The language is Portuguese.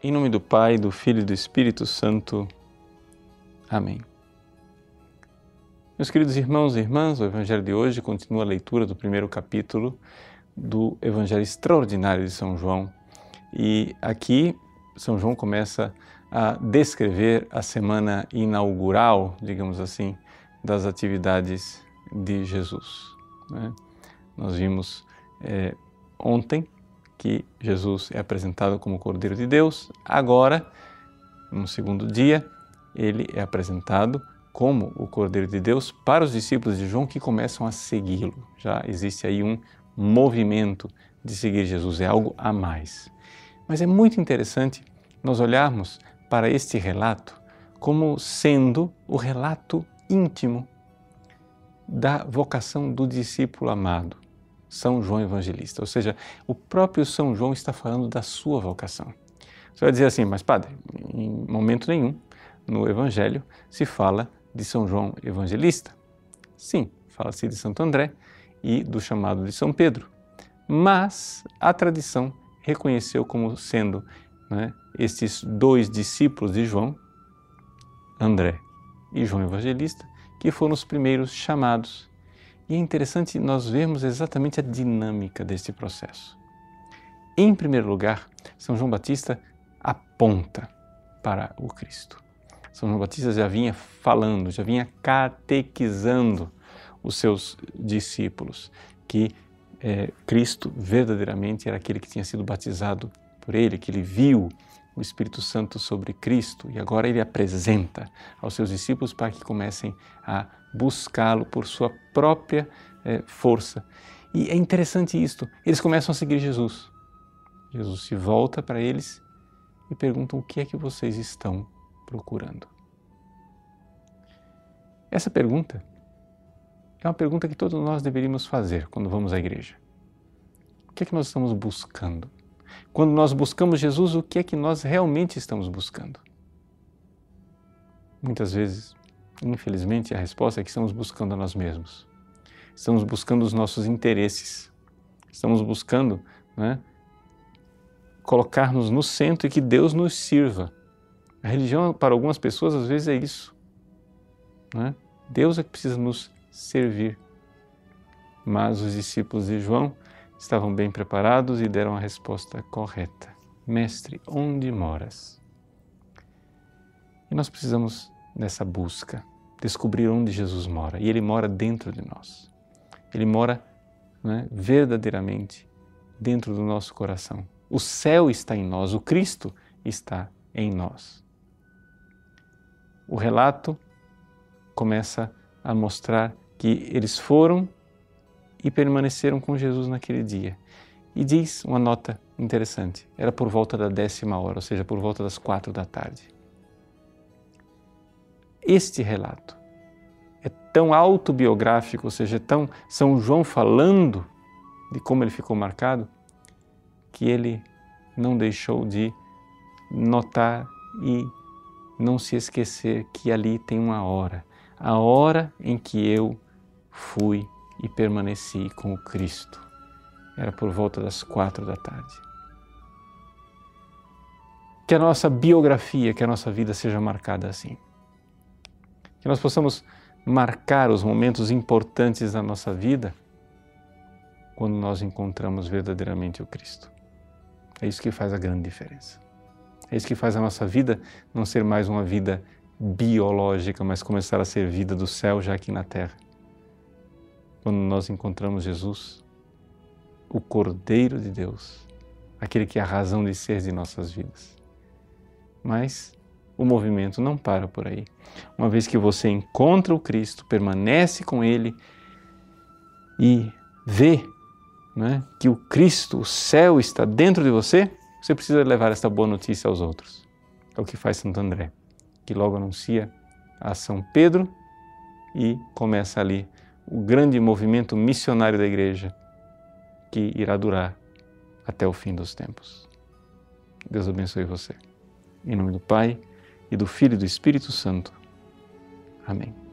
Em nome do Pai, do Filho e do Espírito Santo. Amém. Meus queridos irmãos e irmãs, o Evangelho de hoje continua a leitura do primeiro capítulo do Evangelho Extraordinário de São João. E aqui São João começa a descrever a semana inaugural, digamos assim, das atividades de Jesus. Né? Nós vimos é, ontem que Jesus é apresentado como Cordeiro de Deus, agora, no segundo dia, ele é apresentado como o Cordeiro de Deus para os discípulos de João que começam a segui-lo. Já existe aí um movimento de seguir Jesus, é algo a mais. Mas é muito interessante nós olharmos para este relato como sendo o relato íntimo da vocação do discípulo amado. São João Evangelista. Ou seja, o próprio São João está falando da sua vocação. Você vai dizer assim, mas padre, em momento nenhum no Evangelho se fala de São João Evangelista. Sim, fala-se de Santo André e do chamado de São Pedro. Mas a tradição reconheceu como sendo né, estes dois discípulos de João, André e João Evangelista, que foram os primeiros chamados e é interessante nós vermos exatamente a dinâmica deste processo. Em primeiro lugar, São João Batista aponta para o Cristo. São João Batista já vinha falando, já vinha catequizando os seus discípulos que é, Cristo verdadeiramente era aquele que tinha sido batizado por ele, que ele viu o Espírito Santo sobre Cristo e agora ele apresenta aos seus discípulos para que comecem a buscá-lo por sua própria é, força. E é interessante isto, eles começam a seguir Jesus. Jesus se volta para eles e pergunta o que é que vocês estão procurando. Essa pergunta é uma pergunta que todos nós deveríamos fazer quando vamos à igreja. O que é que nós estamos buscando? Quando nós buscamos Jesus, o que é que nós realmente estamos buscando? Muitas vezes, infelizmente, a resposta é que estamos buscando a nós mesmos. Estamos buscando os nossos interesses. Estamos buscando né, colocar-nos no centro e que Deus nos sirva. A religião, para algumas pessoas, às vezes é isso. Né? Deus é que precisa nos servir. Mas os discípulos de João estavam bem preparados e deram a resposta correta: Mestre, onde moras? E nós precisamos nessa busca descobrir onde Jesus mora. E Ele mora dentro de nós. Ele mora né, verdadeiramente dentro do nosso coração. O céu está em nós, o Cristo está em nós. O relato começa a mostrar que eles foram e permaneceram com Jesus naquele dia. E diz uma nota interessante: era por volta da décima hora, ou seja, por volta das quatro da tarde. Este relato é tão autobiográfico, ou seja, é tão São João falando de como ele ficou marcado, que ele não deixou de notar e não se esquecer que ali tem uma hora, a hora em que eu fui e permaneci com o Cristo. Era por volta das quatro da tarde. Que a nossa biografia, que a nossa vida seja marcada assim. Que nós possamos marcar os momentos importantes da nossa vida quando nós encontramos verdadeiramente o Cristo. É isso que faz a grande diferença. É isso que faz a nossa vida não ser mais uma vida biológica, mas começar a ser vida do céu já aqui na terra quando nós encontramos Jesus, o Cordeiro de Deus, aquele que é a razão de ser de nossas vidas. Mas o movimento não para por aí. Uma vez que você encontra o Cristo, permanece com Ele e vê né, que o Cristo, o céu, está dentro de você, você precisa levar esta boa notícia aos outros. É o que faz Santo André, que logo anuncia a São Pedro e começa ali o grande movimento missionário da Igreja que irá durar até o fim dos tempos. Deus abençoe você. Em nome do Pai, e do Filho e do Espírito Santo. Amém.